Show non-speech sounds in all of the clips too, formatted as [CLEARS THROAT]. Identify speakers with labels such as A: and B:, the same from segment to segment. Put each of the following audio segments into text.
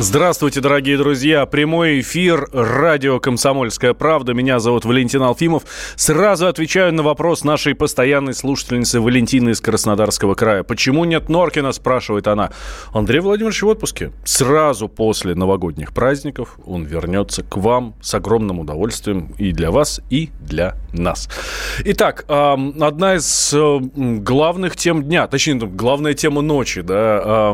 A: Здравствуйте, дорогие друзья. Прямой эфир радио «Комсомольская правда». Меня зовут Валентин Алфимов. Сразу отвечаю на вопрос нашей постоянной слушательницы Валентины из Краснодарского края. Почему нет Норкина, спрашивает она. Андрей Владимирович в отпуске. Сразу после новогодних праздников он вернется к вам с огромным удовольствием и для вас, и для нас. Итак, одна из главных тем дня, точнее, главная тема ночи, да,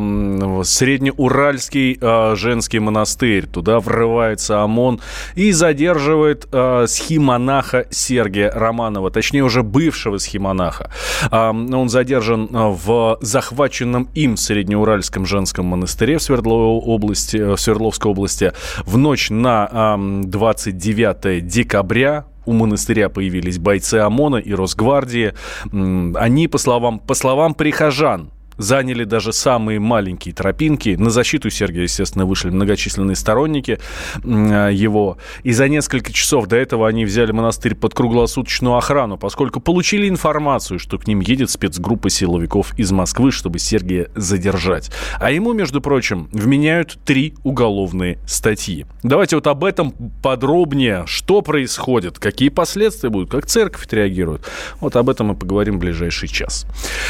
A: среднеуральский э, женский монастырь. Туда врывается ОМОН и задерживает э, схимонаха Сергия Романова, точнее уже бывшего схимонаха. Э, он задержан в захваченном им Среднеуральском женском монастыре в Свердловой области, в Свердловской области в ночь на э, 29 декабря у монастыря появились бойцы ОМОНа и Росгвардии. Они, по словам, по словам прихожан, заняли даже самые маленькие тропинки. На защиту Сергия, естественно, вышли многочисленные сторонники а, его. И за несколько часов до этого они взяли монастырь под круглосуточную охрану, поскольку получили информацию, что к ним едет спецгруппа силовиков из Москвы, чтобы Сергия задержать. А ему, между прочим, вменяют три уголовные статьи. Давайте вот об этом подробнее. Что происходит, какие последствия будут, как церковь реагирует. Вот об этом мы поговорим в ближайший час.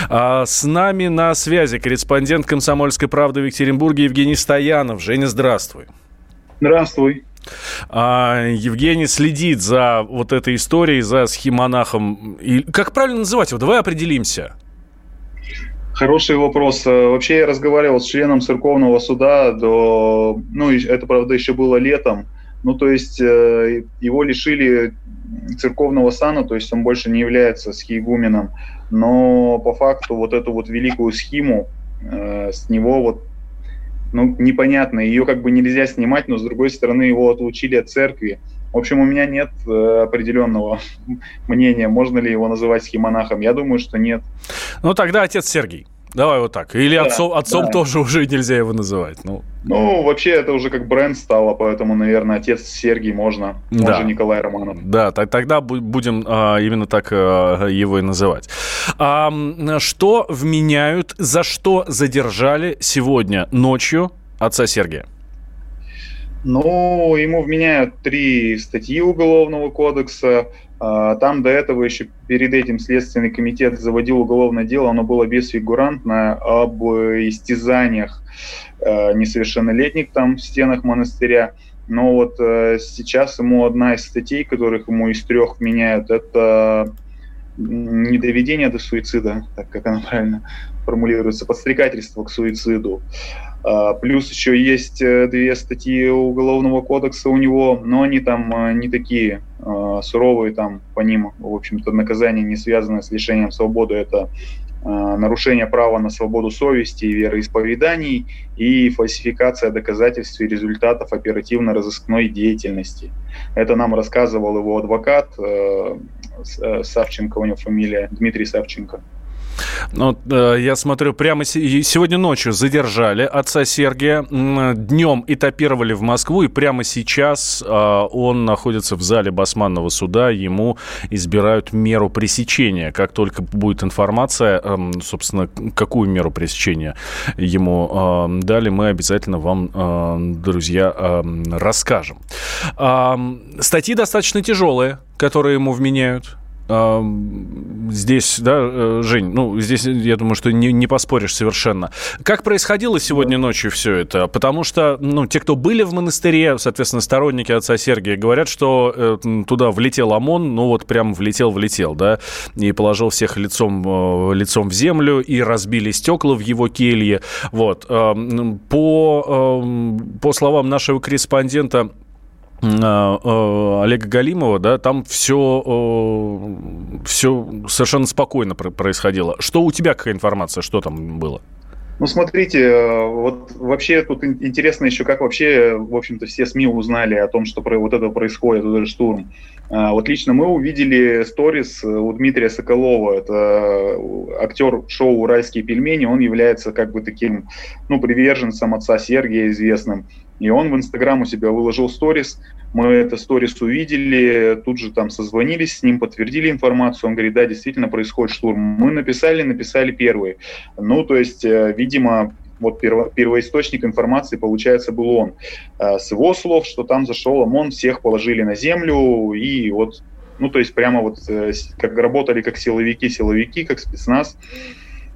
A: А с нами на связи корреспондент «Комсомольской правды» в Екатеринбурге Евгений Стоянов. Женя, здравствуй.
B: Здравствуй.
A: А, Евгений следит за вот этой историей, за схемонахом. И как правильно называть его? Давай определимся.
B: Хороший вопрос. Э, вообще я разговаривал с членом церковного суда до... Ну, это, правда, еще было летом. Ну, то есть э, его лишили церковного сана, то есть он больше не является схиегуменом но по факту вот эту вот великую схему э, с него вот ну, непонятно, ее как бы нельзя снимать, но с другой стороны его отлучили от церкви. В общем, у меня нет э, определенного [LAUGHS] мнения, можно ли его называть схемонахом. Я думаю, что нет.
A: Ну, тогда отец Сергий. Давай вот так. Или да, отцом, отцом да. тоже уже нельзя его называть. Ну.
B: ну, вообще это уже как бренд стало, поэтому, наверное, отец Сергий можно, да. же Николай Романов.
A: Да, так, тогда будем а, именно так а, его и называть. А, что вменяют, за что задержали сегодня ночью отца Сергия?
B: Ну, ему вменяют три статьи Уголовного кодекса. А, там до этого еще перед этим Следственный комитет заводил уголовное дело, оно было бесфигурантное, об истязаниях а, несовершеннолетних там в стенах монастыря. Но вот э, сейчас ему одна из статей, которых ему из трех меняют, это не доведение до суицида, так как она правильно формулируется, подстрекательство к суициду. А, плюс еще есть э, две статьи Уголовного кодекса у него, но они там э, не такие а, суровые, там по ним, в общем-то, наказание не связано с лишением свободы. Это а, нарушение права на свободу совести и вероисповеданий и фальсификация доказательств и результатов оперативно-розыскной деятельности. Это нам рассказывал его адвокат э, Савченко, у него фамилия Дмитрий Савченко.
A: Ну, э, я смотрю, прямо сегодня ночью задержали отца Сергия, днем этапировали в Москву, и прямо сейчас э, он находится в зале Басманного суда, ему избирают меру пресечения. Как только будет информация, э, собственно, какую меру пресечения ему э, дали, мы обязательно вам, э, друзья, расскажем. Статьи достаточно тяжелые, которые ему вменяют здесь, да, э, Жень, ну, здесь, я думаю, что не, не поспоришь совершенно. Как происходило сегодня ночью все это? Потому что, ну, те, кто были в монастыре, соответственно, сторонники отца Сергия, говорят, что э, туда влетел ОМОН, ну, вот прям влетел-влетел, да, и положил всех лицом, э, лицом в землю, и разбили стекла в его келье, вот. Э, по, э, по словам нашего корреспондента, Олега Галимова, да, там все, все совершенно спокойно происходило. Что у тебя какая информация, что там было?
B: Ну, смотрите, э, вот вообще тут интересно еще, как вообще, в общем-то, все СМИ узнали о том, что вот это происходит, вот этот штурм. Вот лично мы увидели сторис у Дмитрия Соколова, это актер шоу «Уральские пельмени», он является как бы таким, ну, приверженцем отца Сергия известным. И он в Инстаграм у себя выложил сторис, мы это сторис увидели, тут же там созвонились с ним, подтвердили информацию. Он говорит, да, действительно происходит штурм. Мы написали, написали первые. Ну, то есть, э, видимо, вот перво, первоисточник информации, получается, был он. Э, с его слов, что там зашел ОМОН, всех положили на землю, и вот, ну, то есть прямо вот э, как работали как силовики, силовики, как спецназ.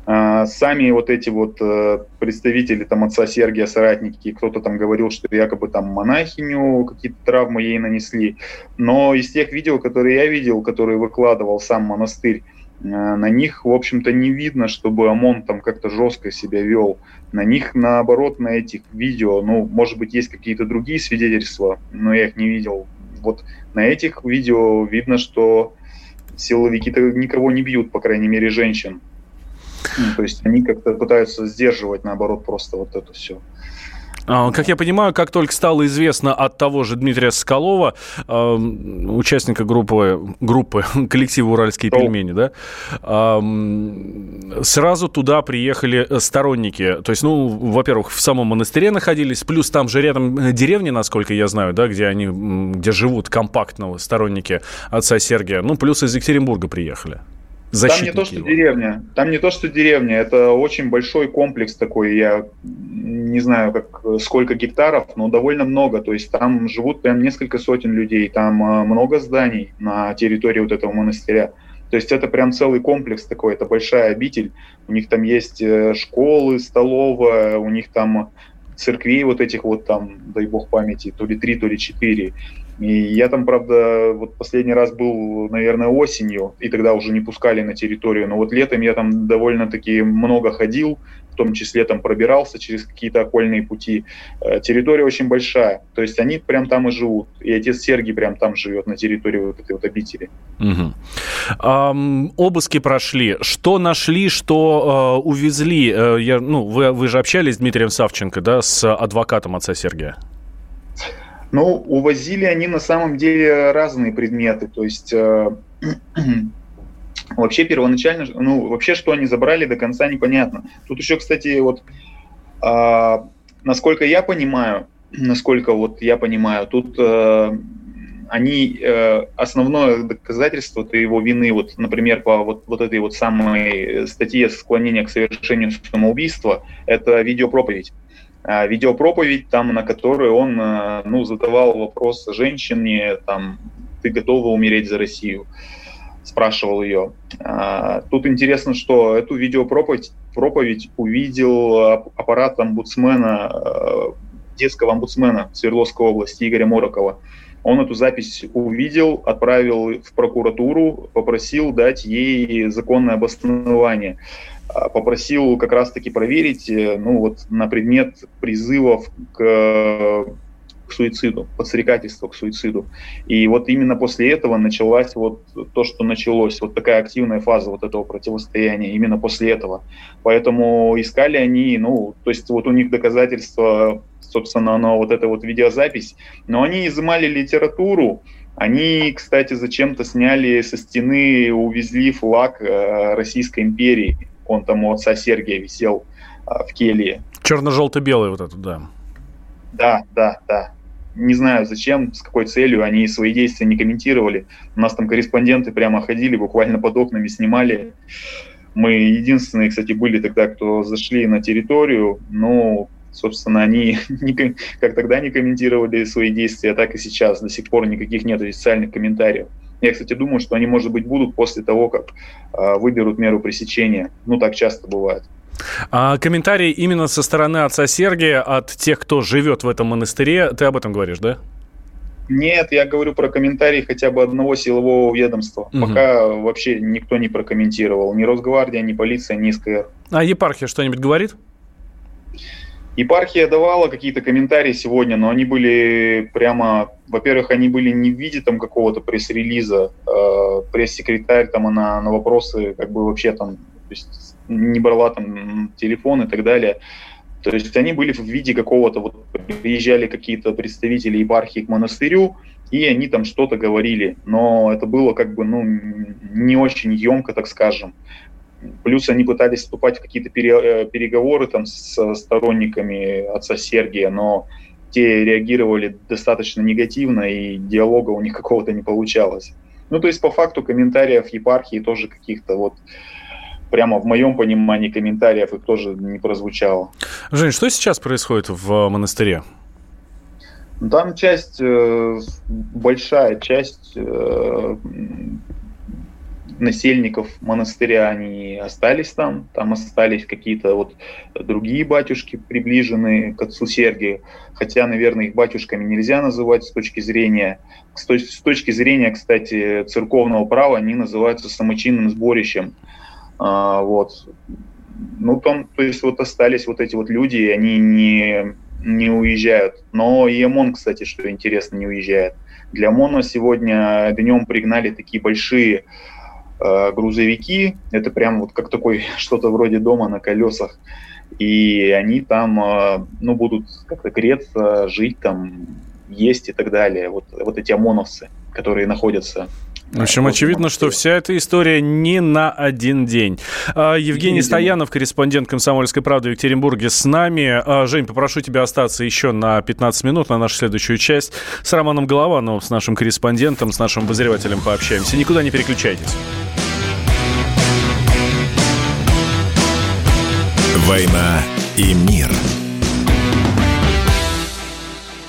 B: Сами вот эти вот э, представители там отца Сергия, соратники, кто-то там говорил, что якобы там монахиню какие-то травмы ей нанесли. Но из тех видео, которые я видел, которые выкладывал сам монастырь, э, на них, в общем-то, не видно, чтобы ОМОН там как-то жестко себя вел. На них, наоборот, на этих видео, ну, может быть, есть какие-то другие свидетельства, но я их не видел. Вот на этих видео видно, что силовики-то никого не бьют, по крайней мере, женщин. Ну, то есть они как-то пытаются сдерживать, наоборот, просто вот это все.
A: А, как я понимаю, как только стало известно от того же Дмитрия Соколова, участника группы, группы [LAUGHS] коллектива «Уральские пельмени», да, сразу туда приехали сторонники. То есть, ну, во-первых, в самом монастыре находились, плюс там же рядом деревни, насколько я знаю, да, где они, где живут компактно сторонники отца Сергия. Ну, плюс из Екатеринбурга приехали.
B: Там не то, что его. деревня. Там не то, что деревня. Это очень большой комплекс такой. Я не знаю, как, сколько гектаров, но довольно много. То есть там живут прям несколько сотен людей. Там э, много зданий на территории вот этого монастыря. То есть это прям целый комплекс такой. Это большая обитель. У них там есть э, школы, столовая, у них там церквей вот этих вот там, дай бог памяти, то ли три, то ли четыре. И я там, правда, вот последний раз был, наверное, осенью, и тогда уже не пускали на территорию. Но вот летом я там довольно-таки много ходил, в том числе там пробирался через какие-то окольные пути. Э, территория очень большая, то есть они прям там и живут. И отец Сергий прям там живет, на территории вот этой вот обители.
A: Угу. Um, обыски прошли. Что нашли, что uh, увезли? Uh, я, ну, вы, вы же общались с Дмитрием Савченко, да, с адвокатом отца Сергия?
B: Ну, увозили они на самом деле разные предметы. То есть э, [CLEARS THROAT] вообще первоначально, ну, вообще, что они забрали, до конца непонятно. Тут еще, кстати, вот э, насколько я понимаю, [CLEARS THROAT] насколько вот я понимаю, тут э, они э, основное доказательство его вины, вот, например, по вот, вот этой вот самой статье склонения к совершению самоубийства, это видеопроповедь. А, видеопроповедь, там, на которой он э, ну, задавал вопрос женщине, там, ты готова умереть за Россию? Спрашивал ее. А, тут интересно, что эту видеопроповедь проповедь увидел аппарат омбудсмена, детского омбудсмена Свердловской области Игоря Морокова. Он эту запись увидел, отправил в прокуратуру, попросил дать ей законное обоснование. А, попросил как раз-таки проверить э, ну, вот, на предмет призывов к, к суициду, подстрекательства к суициду. И вот именно после этого началась вот то, что началось, вот такая активная фаза вот этого противостояния, именно после этого. Поэтому искали они, ну, то есть вот у них доказательства, собственно, на вот эта вот видеозапись, но они изымали литературу, они, кстати, зачем-то сняли со стены, увезли флаг э, Российской империи он там у отца Сергия висел а, в келье.
A: Черно-желто-белый вот этот, да.
B: Да, да, да. Не знаю, зачем, с какой целью они свои действия не комментировали. У нас там корреспонденты прямо ходили, буквально под окнами снимали. Мы единственные, кстати, были тогда, кто зашли на территорию, но, собственно, они [LAUGHS] не, как тогда не комментировали свои действия, так и сейчас. До сих пор никаких нет официальных комментариев. Я, кстати, думаю, что они, может быть, будут после того, как э, выберут меру пресечения. Ну, так часто бывает.
A: А комментарии именно со стороны отца Сергия от тех, кто живет в этом монастыре, ты об этом говоришь, да?
B: Нет, я говорю про комментарии хотя бы одного силового ведомства. Угу. Пока вообще никто не прокомментировал. Ни Росгвардия, ни полиция, ни СКР.
A: А епархия что-нибудь говорит?
B: Епархия давала какие-то комментарии сегодня, но они были прямо, во-первых, они были не в виде там какого-то пресс-релиза, э, пресс-секретарь там она на вопросы как бы вообще там, то есть не брала там телефон и так далее. То есть они были в виде какого-то, вот приезжали какие-то представители епархии к монастырю, и они там что-то говорили, но это было как бы, ну, не очень емко, так скажем. Плюс они пытались вступать в какие-то э, переговоры там с сторонниками отца Сергия, но те реагировали достаточно негативно, и диалога у них [LAUGHS] какого-то не получалось. Ну, то есть, по факту, комментариев епархии тоже каких-то вот прямо в моем понимании комментариев их тоже не прозвучало.
A: Жень, что сейчас происходит в монастыре?
B: Ну, там часть, э, большая часть э, насельников монастыря, они остались там, там остались какие-то вот другие батюшки, приближенные к отцу Сергию, хотя, наверное, их батюшками нельзя называть с точки зрения, с точки зрения, кстати, церковного права, они называются самочинным сборищем, а, вот. Ну, там, то есть вот остались вот эти вот люди, и они не, не уезжают. Но и ОМОН, кстати, что интересно, не уезжает. Для ОМОНа сегодня днем пригнали такие большие грузовики. Это прям вот как такой [LAUGHS] что-то вроде дома на колесах. И они там, э, ну, будут как-то греться, жить там, есть и так далее. Вот, вот эти ОМОНовцы, которые находятся
A: в общем, очевидно, что вся эта история не на один день. А, Евгений Стоянов, корреспондент «Комсомольской правды» в Екатеринбурге с нами. А, Жень, попрошу тебя остаться еще на 15 минут на нашу следующую часть. С Романом Головановым, с нашим корреспондентом, с нашим обозревателем пообщаемся. Никуда не переключайтесь.
C: «Война и мир» –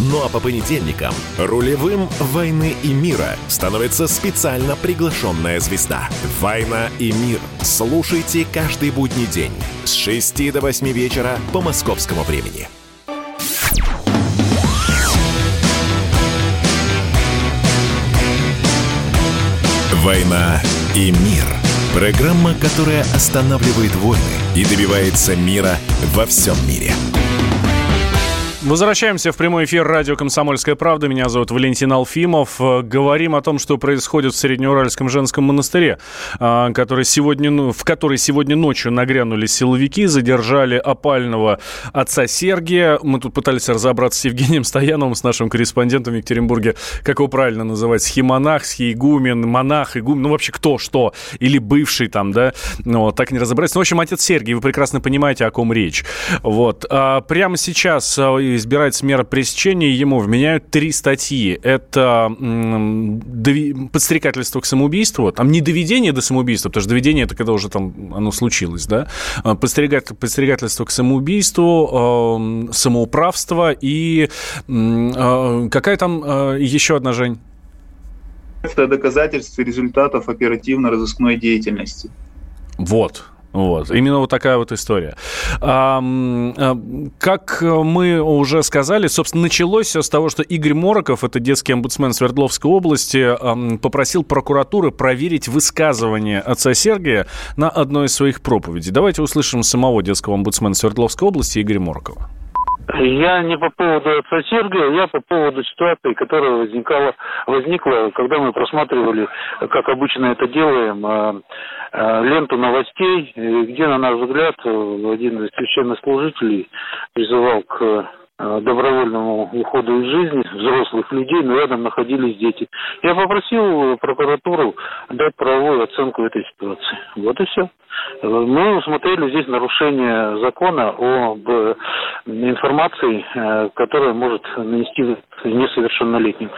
C: Ну а по понедельникам рулевым «Войны и мира» становится специально приглашенная звезда. «Война и мир». Слушайте каждый будний день с 6 до 8 вечера по московскому времени. «Война и мир» – программа, которая останавливает войны и добивается мира во всем мире –
A: Возвращаемся в прямой эфир радио «Комсомольская правда». Меня зовут Валентин Алфимов. Говорим о том, что происходит в Среднеуральском женском монастыре, а, который сегодня, в который сегодня ночью нагрянули силовики, задержали опального отца Сергия. Мы тут пытались разобраться с Евгением Стояновым, с нашим корреспондентом в Екатеринбурге, как его правильно называть, схимонах, схиегумен, монах, игумен, ну вообще кто что, или бывший там, да, ну, так не разобраться. Ну, в общем, отец Сергий, вы прекрасно понимаете, о ком речь. Вот. А прямо сейчас а, избирается мера пресечения, ему вменяют три статьи. Это подстрекательство к самоубийству, там не доведение до самоубийства, потому что доведение это когда уже там оно случилось, да, а, подстрекательство к самоубийству, самоуправство и а, какая там а, еще одна, Жень?
B: Это доказательство результатов оперативно-розыскной деятельности.
A: Вот, вот, именно вот такая вот история. А, как мы уже сказали, собственно, началось все с того, что Игорь Мороков, это детский омбудсмен Свердловской области, попросил прокуратуры проверить высказывание отца Сергия на одной из своих проповедей. Давайте услышим самого детского омбудсмена Свердловской области Игоря Морокова.
D: Я не по поводу отца Сергия, я по поводу ситуации, которая возникала, возникла, когда мы просматривали, как обычно это делаем, а, а, ленту новостей, где, на наш взгляд, один из священнослужителей призывал к Э, добровольному уходу из жизни взрослых людей, но рядом находились дети. Я попросил прокуратуру дать правовую оценку этой ситуации. Вот и все. Мы усмотрели здесь нарушение закона об э, информации, э, которая может нанести несовершеннолетним.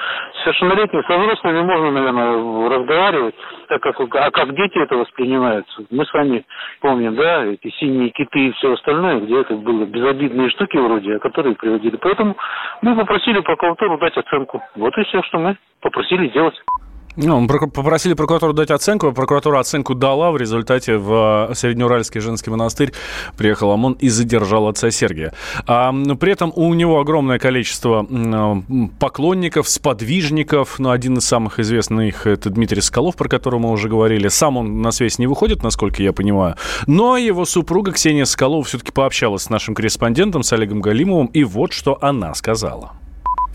D: Совершеннолетним со взрослыми можно, наверное, разговаривать, так как, а как дети это воспринимают. Мы с вами помним, да, эти синие киты и все остальное, где это были безобидные штуки вроде, которые приводили. Поэтому мы попросили прокуратуру дать оценку. Вот и все, что мы попросили сделать.
A: Ну, попросили прокуратуру дать оценку, прокуратура оценку дала, в результате в Среднеуральский женский монастырь приехал ОМОН и задержал отца Сергия. А, при этом у него огромное количество поклонников, сподвижников, но один из самых известных это Дмитрий Скалов, про которого мы уже говорили. Сам он на связь не выходит, насколько я понимаю, но его супруга Ксения Скалова все-таки пообщалась с нашим корреспондентом, с Олегом Галимовым, и вот что она сказала.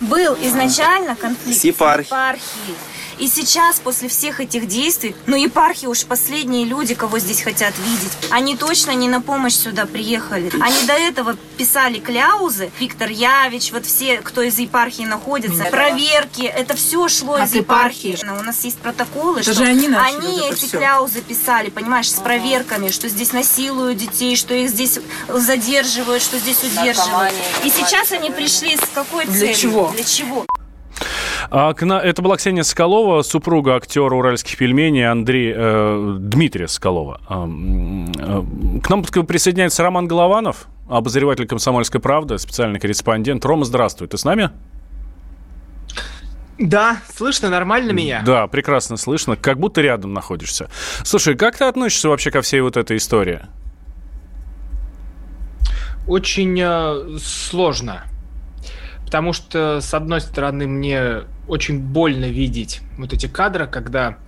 E: Был изначально конфликт
F: с епархией.
E: И сейчас, после всех этих действий, ну, епархи уж последние люди, кого здесь хотят видеть, они точно не на помощь сюда приехали. Они до этого писали кляузы. Виктор Явич, вот все, кто из епархии находится, проверки, это все шло От из епархии. епархии. У нас есть протоколы,
G: это
E: что
G: они,
E: они эти все. кляузы писали, понимаешь, с проверками, что здесь насилуют детей, что их здесь задерживают, что здесь удерживают. И сейчас они пришли с какой целью?
G: Для чего?
E: Для чего?
A: А, это была Ксения Соколова, супруга актера уральских пельменей Андрей, э, Дмитрия Соколова. А, э, к нам присоединяется Роман Голованов, обозреватель «Комсомольской правды», специальный корреспондент. Рома, здравствуй, ты с нами?
F: Да, слышно нормально меня?
A: Да, прекрасно слышно, как будто рядом находишься. Слушай, как ты относишься вообще ко всей вот этой истории?
F: Очень э, сложно. Потому что, с одной стороны, мне очень больно видеть вот эти кадры, когда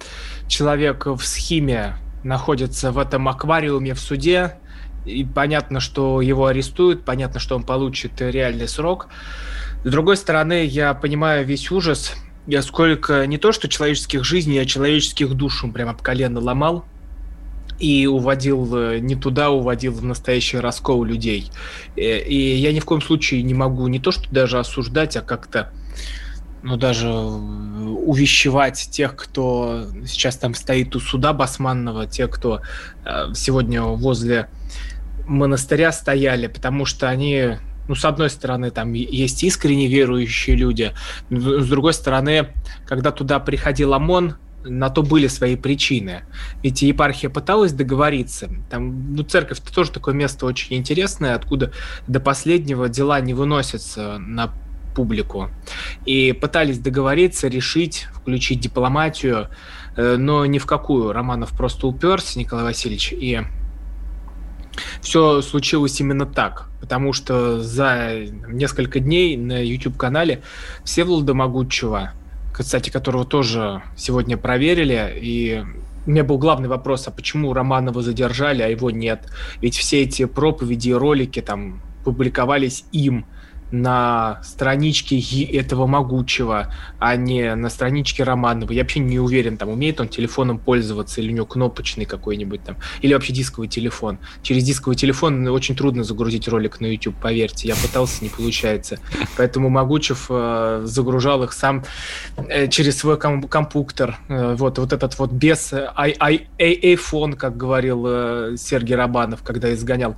F: человек в схеме находится в этом аквариуме в суде, и понятно, что его арестуют, понятно, что он получит реальный срок. С другой стороны, я понимаю весь ужас, я сколько не то что человеческих жизней, а человеческих душ он прям об колено ломал и уводил э, не туда, уводил в настоящий раскол людей. Э, и я ни в коем случае не могу не то что даже осуждать, а как-то ну, даже увещевать тех, кто сейчас там стоит у суда Басманного, тех, кто э, сегодня возле монастыря стояли, потому что они, ну, с одной стороны, там есть искренне верующие люди, с другой стороны, когда туда приходил ОМОН, на то были свои причины. Ведь епархия пыталась договориться. Там, ну, церковь это тоже такое место очень интересное, откуда до последнего дела не выносятся на публику. И пытались договориться, решить, включить дипломатию, э, но ни в какую. Романов просто уперся, Николай Васильевич, и все случилось именно так, потому что за несколько дней на YouTube-канале Всеволода Могучего кстати, которого тоже сегодня проверили, и у меня был главный вопрос, а почему Романова задержали, а его нет? Ведь все эти проповеди и ролики там публиковались им, на страничке этого могучего, а не на страничке Романова. Я вообще не уверен, там умеет он телефоном пользоваться, или у него кнопочный какой-нибудь там, или вообще дисковый телефон. Через дисковый телефон очень трудно загрузить ролик на YouTube, поверьте. Я пытался, не получается. Поэтому Могучев э, загружал их сам э, через свой ком- компьютер. Э, вот, вот этот вот без э, iPhone, как говорил э, Сергей Рабанов, когда изгонял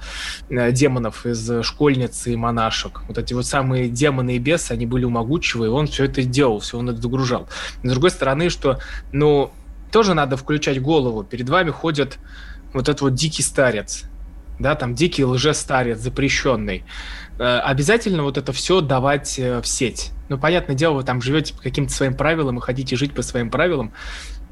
F: э, демонов из школьницы и монашек. Вот эти вот самые демоны и бесы, они были у могучего, и он все это делал, все он это загружал. С другой стороны, что, ну, тоже надо включать голову. Перед вами ходит вот этот вот дикий старец, да, там дикий лжестарец, запрещенный. Э, обязательно вот это все давать э, в сеть. Ну, понятное дело, вы там живете по каким-то своим правилам и хотите жить по своим правилам,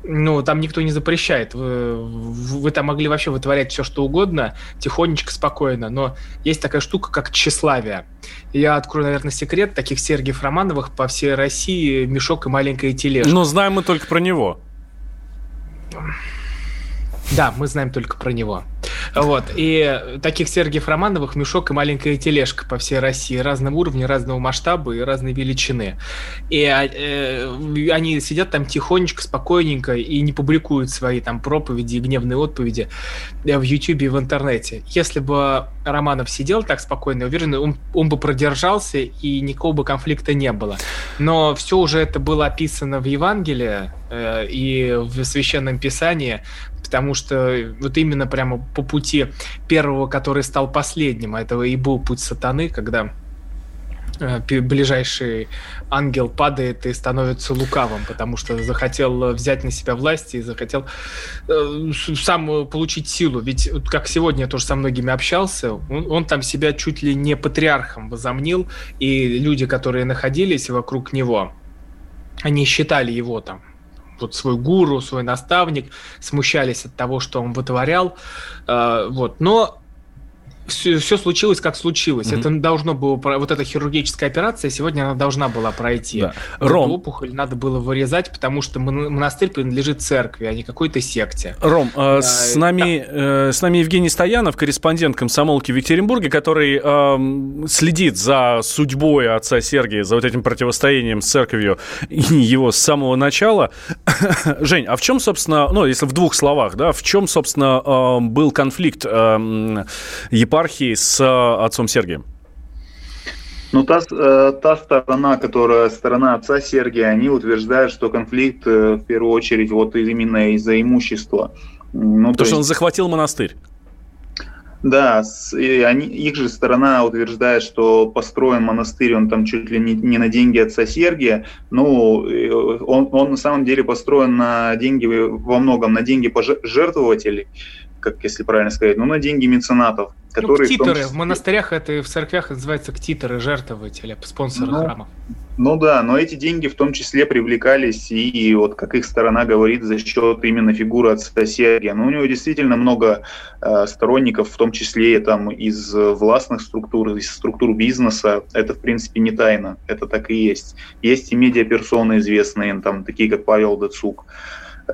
F: ну, там никто не запрещает. Вы, вы там могли вообще вытворять все, что угодно, тихонечко, спокойно. Но есть такая штука, как тщеславие. Я открою, наверное, секрет. Таких Сергеев Романовых по всей России мешок и маленькая тележка.
A: Но знаем мы только про него.
F: Да, мы знаем только про него. Вот. И таких Сергеев Романовых мешок и маленькая тележка по всей России разного уровня, разного масштаба и разной величины. И а, э, они сидят там тихонечко, спокойненько и не публикуют свои там проповеди и гневные отповеди в YouTube и в интернете. Если бы Романов сидел так спокойно, уверен, он, он бы продержался и никакого бы конфликта не было. Но все уже это было описано в Евангелии э, и в Священном Писании, потому что вот именно прямо по пути первого, который стал последним, а этого и был путь сатаны, когда э, ближайший ангел падает и становится лукавым, потому что захотел взять на себя власть и захотел э, сам получить силу. Ведь как сегодня я тоже со многими общался, он, он там себя чуть ли не патриархом возомнил, и люди, которые находились вокруг него, они считали его там вот свой гуру, свой наставник, смущались от того, что он вытворял. Э, вот. Но все, все случилось, как случилось. Mm-hmm. Это должно было вот эта хирургическая операция сегодня она должна была пройти. Да. Ром, Эту опухоль надо было вырезать, потому что монастырь принадлежит церкви, а не какой-то секте.
A: Ром, э, с нами да. э, с нами Евгений Стоянов, корреспондент комсомолки в Екатеринбурге, который э, следит за судьбой отца Сергия, за вот этим противостоянием с церковью и его с самого начала. [COUGHS] Жень, а в чем, собственно, ну, если в двух словах, да, в чем, собственно, э, был конфликт э, епархии с э, отцом Сергием?
B: Ну, та, э, та сторона, которая сторона отца Сергия, они утверждают, что конфликт э, в первую очередь вот именно из-за имущества.
A: Ну, Потому то что есть... он захватил монастырь.
B: Да, и они, их же сторона утверждает, что построен монастырь, он там чуть ли не, не на деньги отца Сергия, ну, он, он на самом деле построен на деньги, во многом на деньги пожертвователей, как если правильно сказать, ну, на деньги меценатов.
F: Ну, которые ну, ктиторы, в, числе... в монастырях это и в церквях называется ктиторы, жертвователи, спонсоры ну, храмов.
B: Ну да, но эти деньги в том числе привлекались и, и вот как их сторона говорит, за счет именно фигуры отца Сергия. Ну, у него действительно много э, сторонников, в том числе там из властных структур, из структур бизнеса. Это в принципе не тайна, это так и есть. Есть и медиаперсоны известные, там такие как Павел Дацук.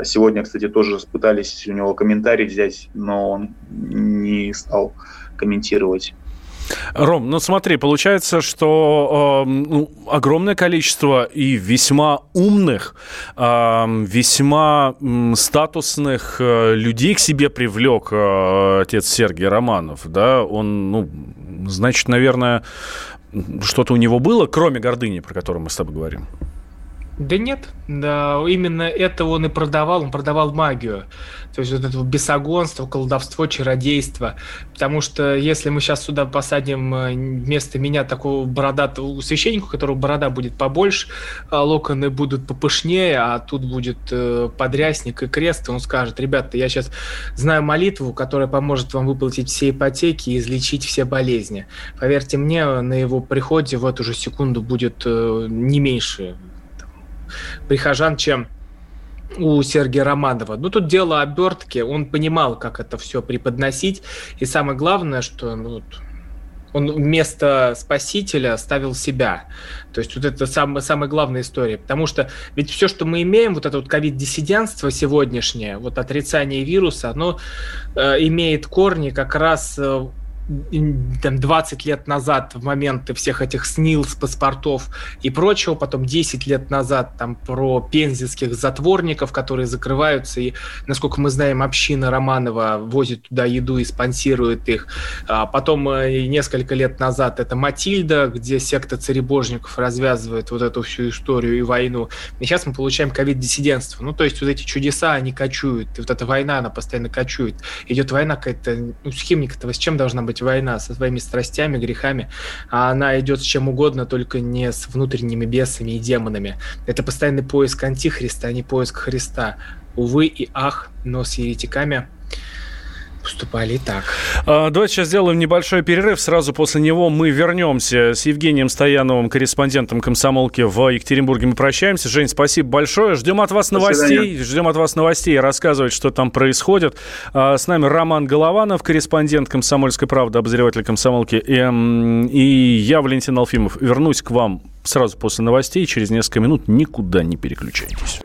B: Сегодня, кстати, тоже пытались у него комментарий взять, но он не стал комментировать.
A: Ром, ну смотри, получается, что э, ну, огромное количество и весьма умных, э, весьма э, статусных э, людей к себе привлек э, отец Сергей Романов, да, он, ну, значит, наверное, что-то у него было, кроме гордыни, про которую мы с тобой говорим.
F: Да нет, да, именно это он и продавал, он продавал магию. То есть вот это бесогонство, колдовство, чародейство. Потому что если мы сейчас сюда посадим э, вместо меня такого бородатого священника, у которого борода будет побольше, а локоны будут попышнее, а тут будет э, подрясник и крест, и он скажет, ребята, я сейчас знаю молитву, которая поможет вам выплатить все ипотеки и излечить все болезни. Поверьте мне, на его приходе в эту же секунду будет э, не меньше прихожан, чем у Сергея Романова. Ну, тут дело обертки, он понимал, как это все преподносить, и самое главное, что ну, он вместо спасителя ставил себя. То есть вот это самая, самая главная история. Потому что ведь все, что мы имеем, вот это вот ковид-диссидентство сегодняшнее, вот отрицание вируса, оно э, имеет корни как раз э, там, 20 лет назад в моменты всех этих СНИЛС, паспортов и прочего, потом 10 лет назад там про пензенских затворников, которые закрываются, и, насколько мы знаем, община Романова возит туда еду и спонсирует их. А потом э, несколько лет назад это Матильда, где секта царебожников развязывает вот эту всю историю и войну. И сейчас мы получаем ковид-диссидентство. Ну, то есть вот эти чудеса, они кочуют, и вот эта война, она постоянно кочует. Идет война какая-то, ну, схемника-то с чем должна быть быть война со своими страстями, грехами, а она идет с чем угодно, только не с внутренними бесами и демонами. Это постоянный поиск антихриста, а не поиск Христа. Увы и ах, но с еретиками поступали и так.
A: А, давайте сейчас сделаем небольшой перерыв. Сразу после него мы вернемся с Евгением Стояновым, корреспондентом комсомолки в Екатеринбурге. Мы прощаемся. Жень, спасибо большое. Ждем от вас новостей. Ждем от вас новостей. Рассказывать, что там происходит. А, с нами Роман Голованов, корреспондент комсомольской правды, обозреватель комсомолки. И, и я, Валентин Алфимов. Вернусь к вам сразу после новостей. Через несколько минут никуда не переключайтесь.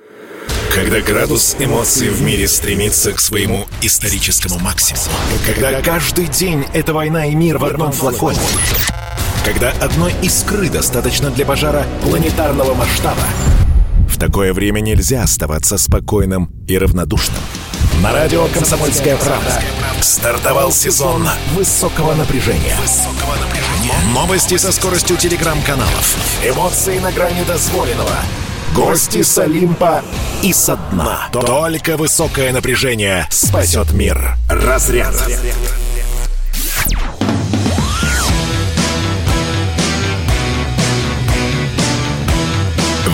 C: Когда градус эмоций в мире стремится к своему историческому максимуму. Когда каждый день — это война и мир в одном флаконе. Когда одной искры достаточно для пожара планетарного масштаба. В такое время нельзя оставаться спокойным и равнодушным. На радио «Комсомольская правда» стартовал сезон высокого напряжения. Новости со скоростью телеграм-каналов. Эмоции на грани дозволенного. Гости с Олимпа и со дна. Только высокое напряжение спасет мир. Разряд.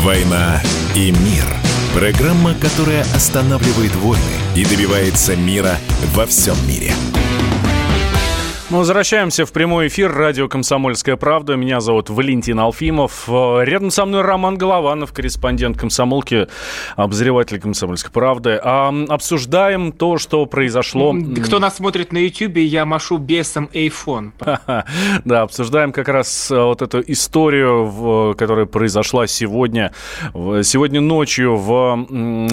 C: «Война и мир». Программа, которая останавливает войны и добивается мира во всем мире.
A: Мы возвращаемся в прямой эфир радио «Комсомольская правда». Меня зовут Валентин Алфимов. Рядом со мной Роман Голованов, корреспондент «Комсомолки», обозреватель «Комсомольской правды». А, обсуждаем то, что произошло...
F: Кто нас смотрит на YouTube, я машу бесом iPhone. [LAUGHS]
A: Да, обсуждаем как раз э, вот эту историю, которая произошла сегодня. Сегодня ночью в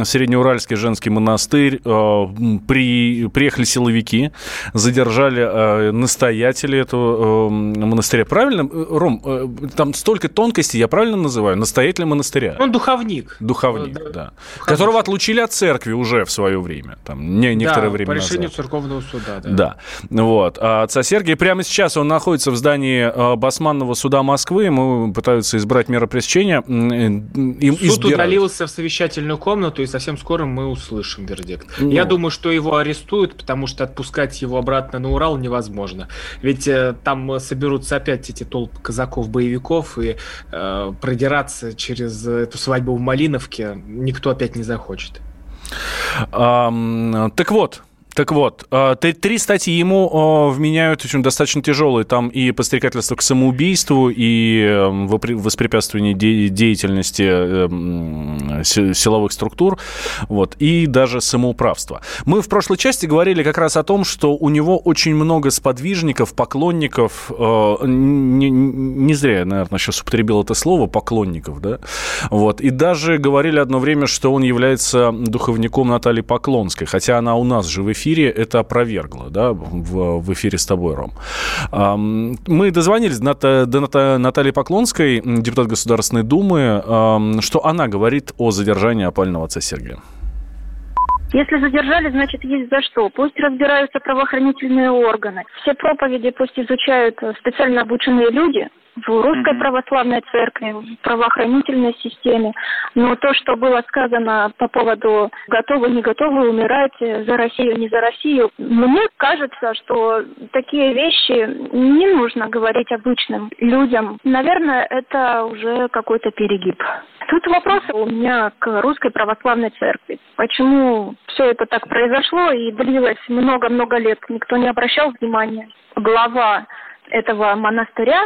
A: Среднеуральский женский монастырь э, при... приехали силовики, задержали э, настоятели этого э, монастыря. Правильно, э, Ром, э, там столько тонкостей, я правильно называю? Настоятель монастыря.
F: Он духовник.
A: Духовник, да. да. Духовник. Которого отлучили от церкви уже в свое время. Там, не, некоторое
F: да,
A: время
F: по решению
A: назад.
F: церковного суда.
A: Да. да. Вот. А отца Сергия прямо сейчас он находится в здании Басманного суда Москвы. Ему пытаются избрать меры пресечения.
F: Им Суд избирают. удалился в совещательную комнату, и совсем скоро мы услышим вердикт. Ну. Я думаю, что его арестуют, потому что отпускать его обратно на Урал невозможно можно. Ведь э, там соберутся опять эти толпы казаков-боевиков, и э, продираться через эту свадьбу в Малиновке никто опять не захочет.
A: Um, так вот, так вот, э, три статьи ему вменяют очень достаточно тяжелые. Там и подстрекательство к самоубийству, и эм, воспрепятствование деятельности эм, силовых структур, вот, и даже самоуправство. Мы в прошлой части говорили как раз о том, что у него очень много сподвижников, поклонников. Э, не, не зря я, наверное, сейчас употребил это слово, поклонников, да? Вот. И даже говорили одно время, что он является духовником Натальи Поклонской, хотя она у нас же в эфире эфире это опровергла, да, в, в эфире с тобой, Ром. Мы дозвонились до, до Натальи Поклонской, депутат Государственной Думы, что она говорит о задержании опального отца Сергия.
H: Если задержали, значит, есть за что. Пусть разбираются правоохранительные органы. Все проповеди пусть изучают специально обученные люди, в русской mm-hmm. православной церкви, в правоохранительной системе. Но то, что было сказано по поводу готовы, не готовы умирать за Россию, не за Россию, мне кажется, что такие вещи не нужно говорить обычным людям. Наверное, это уже какой-то перегиб. Тут вопросы у меня к русской православной церкви. Почему все это так произошло и длилось много-много лет? Никто не обращал внимания. Глава этого монастыря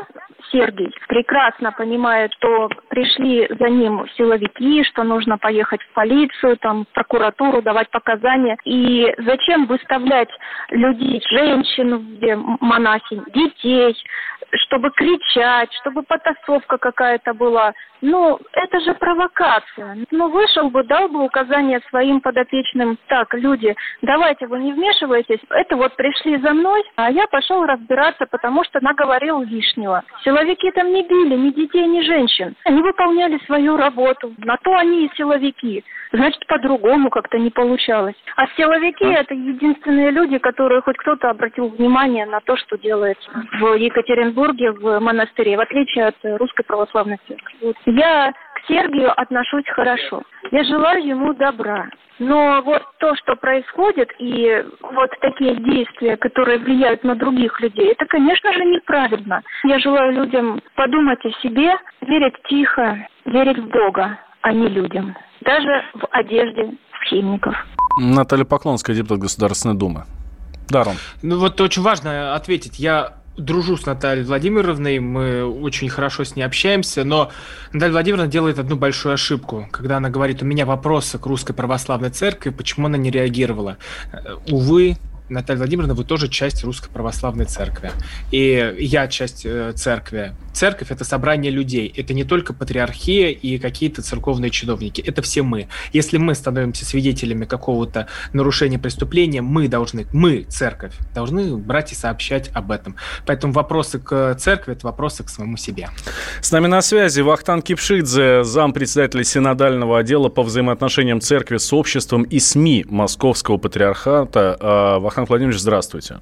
H: Сергий прекрасно понимает, что пришли за ним силовики, что нужно поехать в полицию, там, в прокуратуру, давать показания. И зачем выставлять людей, женщин, монахинь, детей, чтобы кричать, чтобы потасовка какая-то была. Ну, это же провокация. Ну, вышел бы, дал бы указание своим подопечным, так, люди, давайте вы не вмешивайтесь, это вот пришли за мной, а я пошел разбираться, потому что наговорил лишнего. Силовики там не били ни детей, ни женщин. Они выполняли свою работу. На то они и силовики. Значит, по-другому как-то не получалось. А силовики а? это единственные люди, которые хоть кто-то обратил внимание на то, что делается в Екатеринбурге, в монастыре, в отличие от русской православной церкви. Я к Сергию отношусь хорошо. Я желаю ему добра. Но вот то, что происходит, и вот такие действия, которые влияют на других людей, это, конечно же, неправильно. Я желаю людям подумать о себе, верить тихо, верить в Бога, а не людям. Даже в одежде схимников.
A: Наталья Поклонская, депутат Государственной Думы. Даром.
F: Ну вот очень важно ответить. Я дружу с Натальей Владимировной, мы очень хорошо с ней общаемся, но Наталья Владимировна делает одну большую ошибку, когда она говорит, у меня вопросы к Русской Православной Церкви, почему она не реагировала. Увы, Наталья Владимировна, вы тоже часть Русской Православной Церкви. И я часть э, церкви. Церковь – это собрание людей. Это не только патриархия и какие-то церковные чиновники. Это все мы. Если мы становимся свидетелями какого-то нарушения преступления, мы должны, мы, церковь, должны брать и сообщать об этом. Поэтому вопросы к церкви – это вопросы к самому себе.
A: С нами на связи Вахтан Кипшидзе, зампредседателя синодального отдела по взаимоотношениям церкви с обществом и СМИ Московского патриархата. А, Вахтан Владимирович, здравствуйте.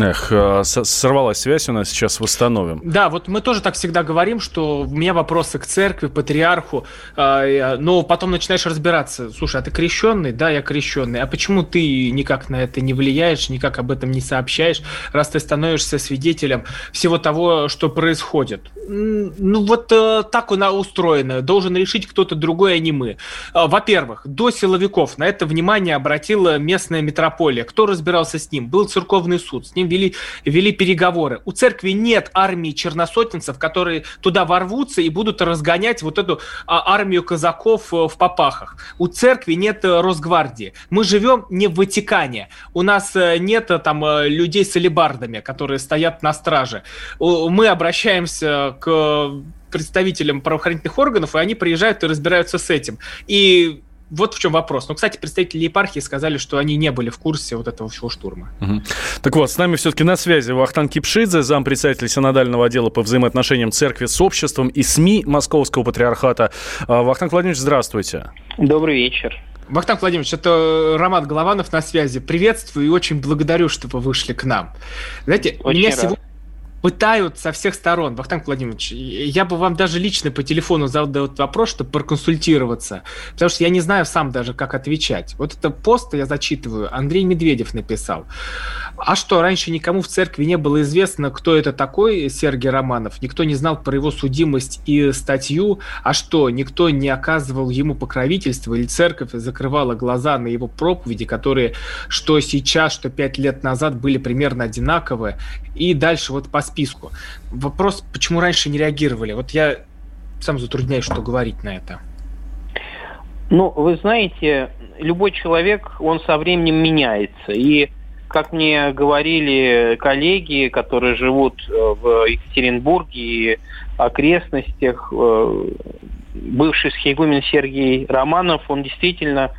A: Эх, а, сорвалась связь у нас, сейчас восстановим.
F: Да, вот мы тоже так всегда говорим, что у меня вопросы к церкви, патриарху, а, но потом начинаешь разбираться. Слушай, а ты крещенный? Да, я крещенный. А почему ты никак на это не влияешь, никак об этом не сообщаешь, раз ты становишься свидетелем всего того, что происходит? Ну вот э, так она устроена. Должен решить кто-то другой, а не мы. А, во-первых, до силовиков на это внимание обратила местная метрополия. Кто разбирался с ним? Был церковный суд. С ним вели, вели переговоры. У церкви нет армии черносотенцев, которые туда ворвутся и будут разгонять вот эту а, армию казаков э, в попахах. У церкви нет э, Росгвардии. Мы живем не в Ватикане. У нас э, нет там людей с алебардами, которые стоят на страже. Мы обращаемся к представителям правоохранительных органов, и они приезжают и разбираются с этим. И вот в чем вопрос. Ну, кстати, представители епархии сказали, что они не были в курсе вот этого всего штурма.
A: Угу. Так вот, с нами все-таки на связи Вахтан Кипшидзе, зампредседатель синодального отдела по взаимоотношениям церкви с обществом и СМИ Московского патриархата. А, Вахтан Владимирович, здравствуйте.
I: Добрый вечер.
F: Вахтанг Владимирович, это Роман Голованов на связи. Приветствую и очень благодарю, что вы вышли к нам. Знаете, очень меня рад. Пытают со всех сторон. Вахтанг Владимирович, я бы вам даже лично по телефону задал этот вопрос, чтобы проконсультироваться, потому что я не знаю сам даже, как отвечать. Вот это пост я зачитываю, Андрей Медведев написал. А что, раньше никому в церкви не было известно, кто это такой Сергей Романов? Никто не знал про его судимость и статью? А что, никто не оказывал ему покровительства или церковь закрывала глаза на его проповеди, которые что сейчас, что пять лет назад были примерно одинаковые? И дальше вот по списку. Вопрос, почему раньше не реагировали? Вот я сам затрудняюсь, что говорить на это.
I: Ну, вы знаете, любой человек, он со временем меняется. И, как мне говорили коллеги, которые живут э, в Екатеринбурге и окрестностях, э, бывший схейгумен Сергей Романов, он действительно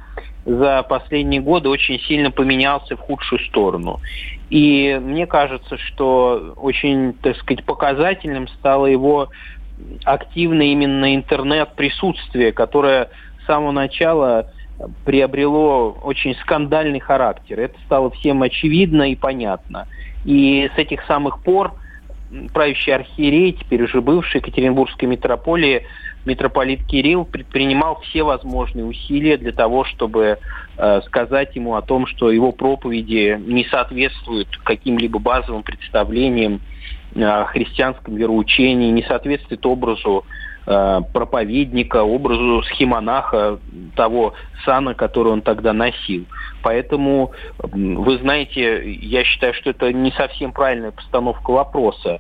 I: за последние годы очень сильно поменялся в худшую сторону. И мне кажется, что очень, так сказать, показательным стало его активное именно интернет-присутствие, которое с самого начала приобрело очень скандальный характер. Это стало всем очевидно и понятно. И с этих самых пор правящий архиерей, теперь уже бывший Екатеринбургской митрополии, митрополит Кирилл предпринимал все возможные усилия для того, чтобы э, сказать ему о том, что его проповеди не соответствуют каким-либо базовым представлениям э, о христианском вероучении, не соответствуют образу э, проповедника, образу схемонаха, того сана, который он тогда носил. Поэтому, вы знаете, я считаю, что это не совсем правильная постановка вопроса.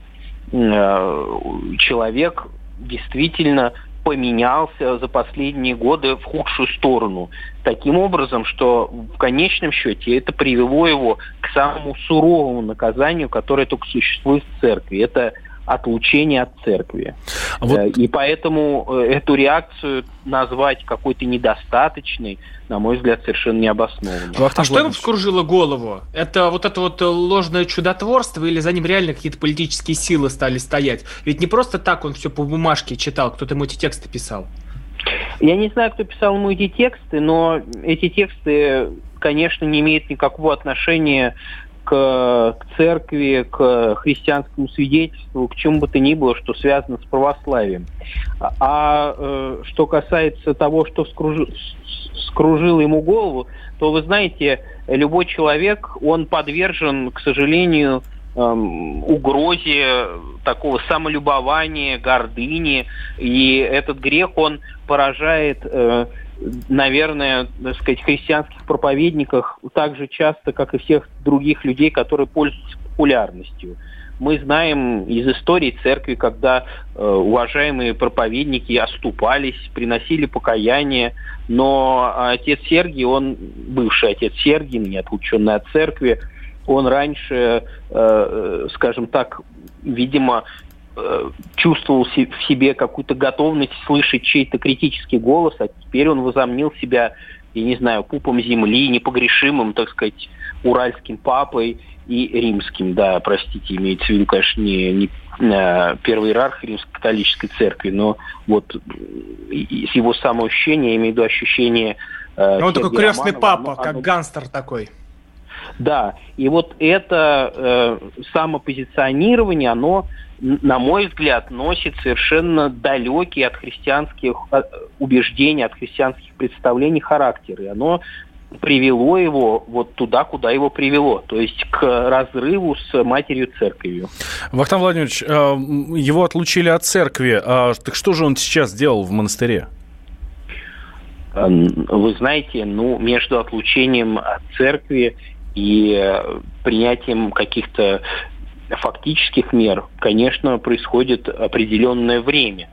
I: Человек действительно поменялся за последние годы в худшую сторону. Таким образом, что в конечном счете это привело его к самому суровому наказанию, которое только существует в церкви. Это отлучение от церкви. А вот... Э, и поэтому э, эту реакцию назвать какой-то недостаточной, на мой взгляд, совершенно необоснованно.
F: А что ему вскружило голову? Это вот это вот ложное чудотворство или за ним реально какие-то политические силы стали стоять? Ведь не просто так он все по бумажке читал, кто-то ему эти тексты писал.
I: Я не знаю, кто писал ему эти тексты, но эти тексты, конечно, не имеют никакого отношения к, к церкви, к христианскому свидетельству, к чему бы то ни было, что связано с православием. А, э, что касается того, что скружи, скружило ему голову, то вы знаете, любой человек, он подвержен, к сожалению, эм, угрозе такого самолюбования, гордыни, и этот грех, он поражает э, наверное, так сказать, христианских проповедниках так же часто, как и всех других людей, которые пользуются популярностью. Мы знаем из истории церкви, когда э, уважаемые проповедники оступались, приносили покаяние, но отец Сергий, он бывший отец Сергий, не отлученный от церкви, он раньше, э, скажем так, видимо, э, чувствовал в себе какую-то готовность слышать чей-то критический голос, а теперь он возомнил себя, я не знаю, пупом земли, непогрешимым, так сказать, уральским папой и римским, да, простите, имеется в виду, конечно, не, не э, первый иерарх римско-католической церкви, но вот с его самоощущения, я имею в виду ощущение...
F: Э, он такой крестный Романова, папа, оно, как оно... гангстер такой.
I: Да, и вот это э, самопозиционирование, оно, на мой взгляд, носит совершенно далекие от христианских убеждений, от христианских представлений характер. И оно привело его вот туда, куда его привело, то есть к разрыву с матерью церковью.
A: Вахтан Владимирович, э, его отлучили от церкви, а так что же он сейчас делал в монастыре?
I: Вы знаете, ну, между отлучением от церкви и принятием каких-то фактических мер, конечно, происходит определенное время.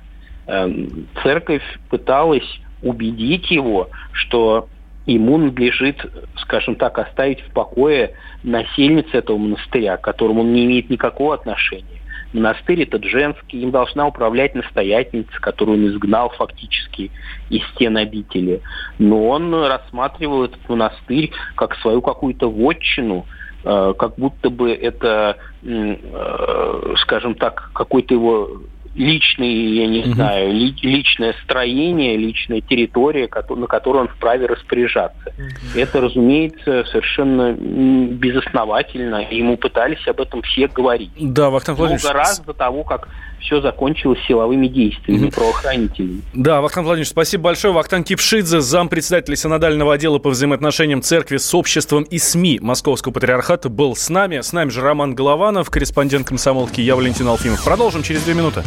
I: Эм, церковь пыталась убедить его, что ему надлежит, скажем так, оставить в покое насельниц этого монастыря, к которому он не имеет никакого отношения. Монастырь этот женский, им должна управлять настоятельница, которую он изгнал фактически из стен обители. Но он рассматривал этот монастырь как свою какую-то вотчину, э, как будто бы это, э, скажем так, какой-то его личный, я не угу. знаю, ли, личное строение, личная территория, на которой он вправе распоряжаться. Угу. Это, разумеется, совершенно безосновательно. Ему пытались об этом все говорить.
A: Да, Вахтанг
I: Владимирович... Много раз до того, как все закончилось силовыми действиями mm правоохранителей.
A: Да, Вахтан Владимирович, спасибо большое. Вахтан Кипшидзе, зампредседателя синодального отдела по взаимоотношениям церкви с обществом и СМИ Московского патриархата, был с нами. С нами же Роман Голованов, корреспондент комсомолки, я Валентин Алфимов. Продолжим через две минуты.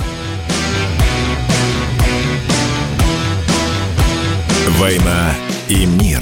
C: «Война и мир».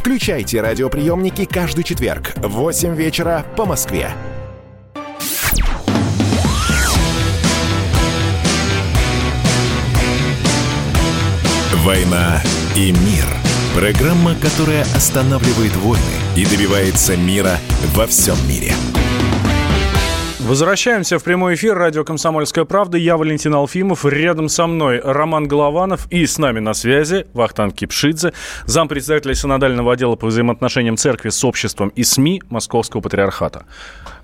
C: Включайте радиоприемники каждый четверг в 8 вечера по Москве. «Война и мир» – программа, которая останавливает войны и добивается мира во всем мире –
A: Возвращаемся в прямой эфир. Радио «Комсомольская правда». Я Валентин Алфимов. Рядом со мной Роман Голованов. И с нами на связи Вахтанг Кипшидзе, зампредседателя Синодального отдела по взаимоотношениям церкви с обществом и СМИ Московского патриархата.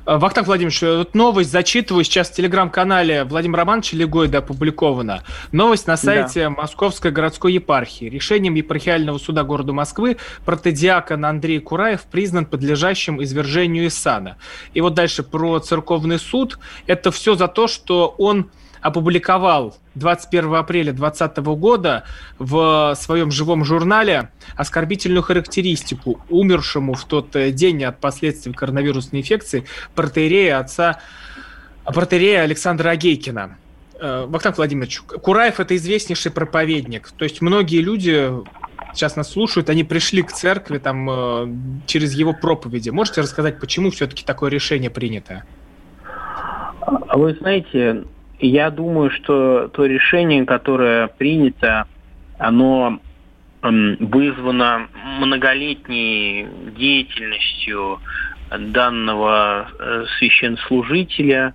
F: Э, Вахтанг Владимирович, э, вот новость зачитываю сейчас в телеграм-канале Владимира Романовича Легойда опубликована. Новость на сайте да. Московской городской епархии. Решением епархиального суда города Москвы протодиакон Андрей Кураев признан подлежащим извержению из сана. И вот дальше про церковный суд. Это все за то, что он опубликовал 21 апреля 2020 года в своем живом журнале оскорбительную характеристику умершему в тот э, день от последствий коронавирусной инфекции протеерея отца протеерея Александра Агейкина. Э, Вахтанг Владимирович, Кураев – это известнейший проповедник. То есть многие люди сейчас нас слушают, они пришли к церкви там, э, через его проповеди. Можете рассказать, почему все-таки такое решение принято?
I: А вы знаете, я думаю, что то решение, которое принято, оно вызвано многолетней деятельностью данного э, священслужителя.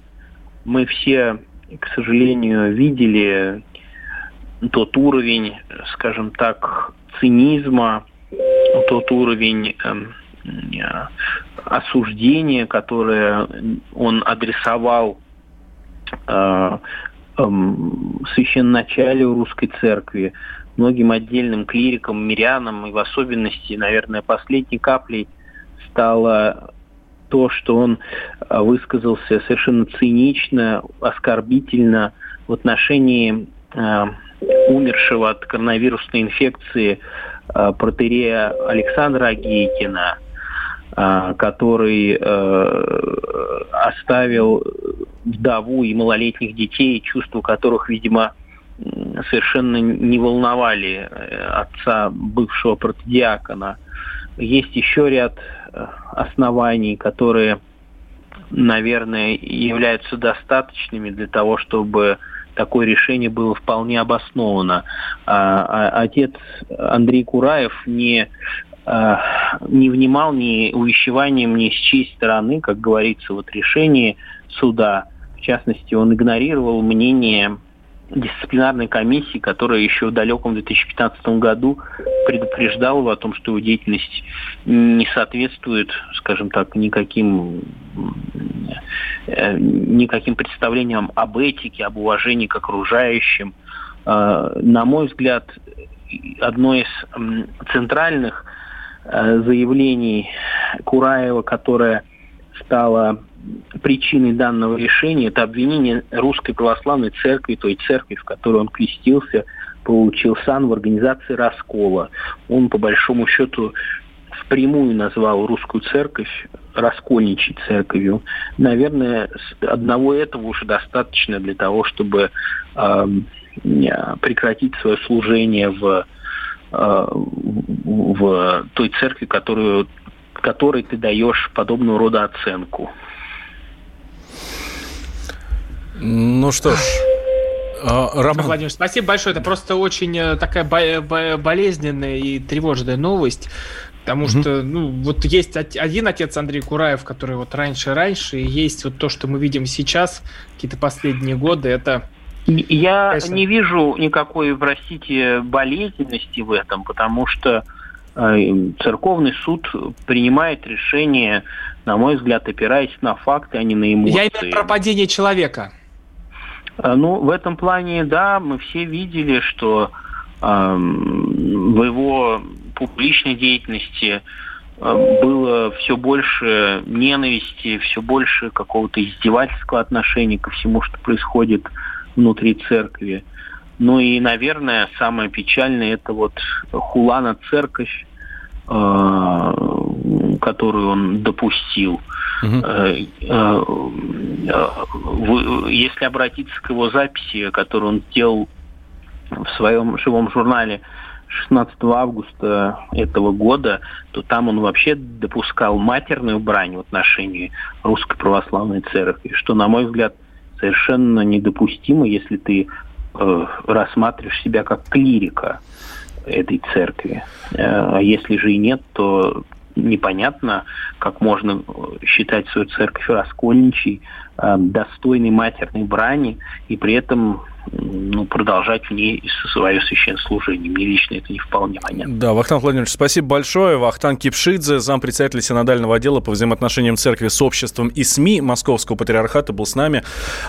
I: Мы все, к сожалению, видели тот уровень, скажем так, цинизма, тот уровень эм, э, осуждения, которое он адресовал э, э, священначалию русской церкви, многим отдельным клирикам, мирянам, и в особенности, наверное, последней каплей стало то, что он э, высказался совершенно цинично, оскорбительно в отношении э, умершего от коронавирусной инфекции э, протерея Александра Агейкина, который э, оставил вдову и малолетних детей, чувства которых, видимо, совершенно не волновали э, отца бывшего протодиакона. Есть еще ряд э, оснований, которые, наверное, являются достаточными для того, чтобы такое решение было вполне обосновано. А, а, отец Андрей Кураев не, а, не внимал ни увещеванием, ни с чьей стороны, как говорится, вот решение суда. В частности, он игнорировал мнение дисциплинарной комиссии, которая еще в далеком 2015 году предупреждала о том, что его деятельность не соответствует, скажем так, никаким, э, никаким представлениям об этике, об уважении к окружающим. Э, на мой взгляд, одно из центральных э, заявлений Кураева, которое стало причиной данного решения это обвинение Русской Православной Церкви, той церкви, в которой он крестился, получил сан в организации раскола. Он, по большому счету, впрямую назвал русскую церковь раскольничей церковью. Наверное, одного этого уже достаточно для того, чтобы э, прекратить свое служение в, э, в той церкви, которую, которой ты даешь подобного рода оценку.
A: Ну что ж,
F: а, Роман. Владимир, спасибо большое. Это просто очень э, такая болезненная и тревожная новость. Потому mm-hmm. что, ну, вот есть один отец Андрей Кураев, который вот раньше-раньше, и есть вот то, что мы видим сейчас, какие-то последние годы, это...
I: Я Конечно. не вижу никакой, простите, болезненности в этом, потому что э, церковный суд принимает решение, на мой взгляд, опираясь на факты, а не на эмоции.
F: Я имею про падение человека.
I: Э, ну, в этом плане, да, мы все видели, что э, в его публичной деятельности э, было все больше ненависти, все больше какого-то издевательского отношения ко всему, что происходит внутри церкви. Ну и, наверное, самое печальное это вот хулана церковь, э, которую он допустил. Угу. Если обратиться к его записи, которую он сделал в своем живом журнале 16 августа этого года, то там он вообще допускал матерную брань в отношении Русской Православной Церкви, что, на мой взгляд, совершенно недопустимо, если ты э, рассматриваешь себя как клирика этой церкви. Э, а если же и нет, то непонятно, как можно считать свою церковь раскольничей, э, достойной матерной брани, и при этом ну, продолжать в ней свое священнослужение. Мне лично это не вполне понятно.
A: Да, Вахтан Владимирович, спасибо большое. Вахтан Кипшидзе, зампредседателя синодального отдела по взаимоотношениям церкви с обществом и СМИ Московского патриархата был с нами.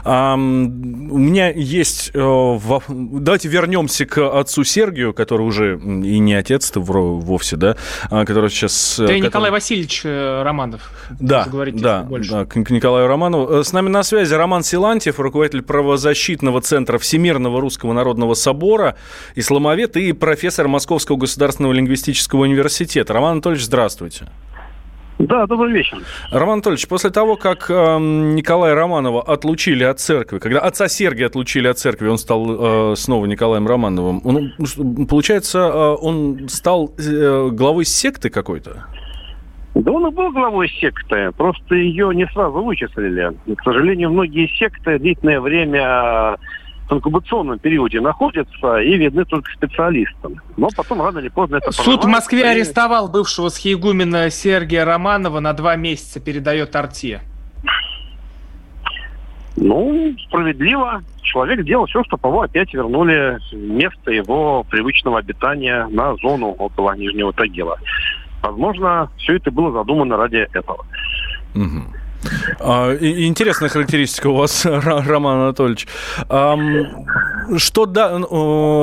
A: А, у меня есть... Э, давайте вернемся к отцу Сергию, который уже и не отец-то вовсе, да, а, который сейчас...
F: Ты который... Николай Васильевич э, Романов.
A: Да, да, да, к Николаю Романову. Э, с нами на связи Роман Силантьев, руководитель правозащитного центра Всемирного Русского Народного Собора, исламовед и профессор Московского государственного лингвистического университета. Роман Анатольевич, здравствуйте.
J: Да, добрый вечер.
A: Роман Анатольевич, после того, как э, Николая Романова отлучили от церкви, когда отца Сергия отлучили от церкви, он стал э, снова Николаем Романовым, он, получается, э, он стал э, главой секты какой-то?
J: Да он и был главой секты, просто ее не сразу вычислили. К сожалению, многие секты длительное время в инкубационном периоде находятся и видны только специалистам. Но потом рано или поздно это
F: Суд в Москве и... арестовал бывшего схиегумена Сергия Романова на два месяца, передает Арте.
J: Ну, справедливо. Человек сделал все, чтобы его опять вернули место его привычного обитания на зону около Нижнего Тагила. Возможно, все это было задумано ради этого.
A: Угу. А, интересная характеристика у вас, [LAUGHS] Роман Анатольевич. Что, да,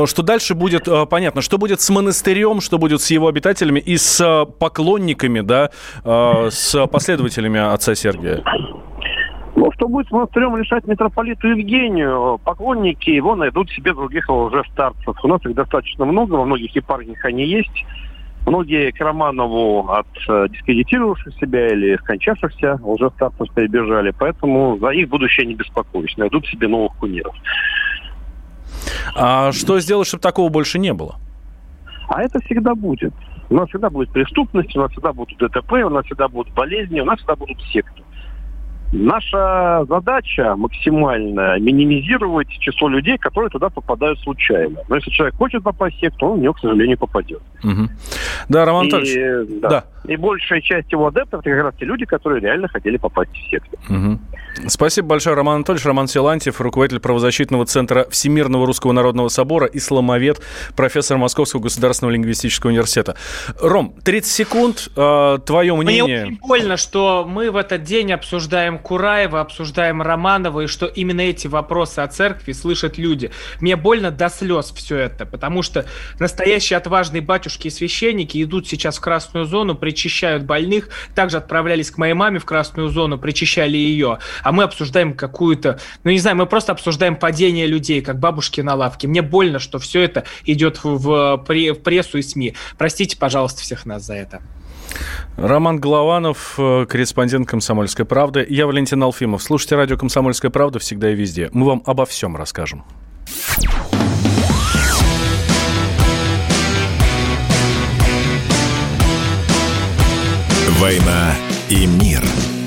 A: что дальше будет а, понятно? Что будет с монастырем, что будет с его обитателями и с поклонниками, да, а, с последователями отца Сергия?
J: Ну, что будет с монастырем решать митрополиту Евгению? Поклонники его найдут себе других уже старцев. У нас их достаточно много, во многих епархиях они есть. Многие к Романову от э, дискредитировавших себя или скончавшихся уже старцев перебежали, поэтому за их будущее не беспокоюсь. Найдут себе новых кумиров.
A: А что сделать, чтобы такого больше не было?
J: А это всегда будет. У нас всегда будет преступность, у нас всегда будут ДТП, у нас всегда будут болезни, у нас всегда будут секты. Наша задача максимально минимизировать число людей, которые туда попадают случайно. Но если человек хочет попасть в секту, он в нее, к сожалению, попадет.
A: Угу. Да, Роман и,
J: Анатольевич. Да. да. И большая часть его адептов это как раз те люди, которые реально хотели попасть в секту.
A: Угу. Спасибо большое, Роман Анатольевич. Роман Силантьев, руководитель правозащитного центра Всемирного Русского Народного Собора, исламовед, профессор Московского государственного лингвистического университета. Ром, 30 секунд. Э, твое мнение.
F: Мне очень больно, что мы в этот день обсуждаем Кураева, обсуждаем Романова, и что именно эти вопросы о церкви слышат люди. Мне больно до слез все это, потому что настоящие отважные батюшки и священники идут сейчас в красную зону, причащают больных, также отправлялись к моей маме в красную зону, причащали ее а мы обсуждаем какую-то, ну не знаю, мы просто обсуждаем падение людей, как бабушки на лавке. Мне больно, что все это идет в, в прессу и СМИ. Простите, пожалуйста, всех нас за это.
A: Роман Голованов, э, корреспондент «Комсомольской правды». Я Валентин Алфимов. Слушайте радио «Комсомольская правда» всегда и везде. Мы вам обо всем расскажем.
C: «Война и мир» –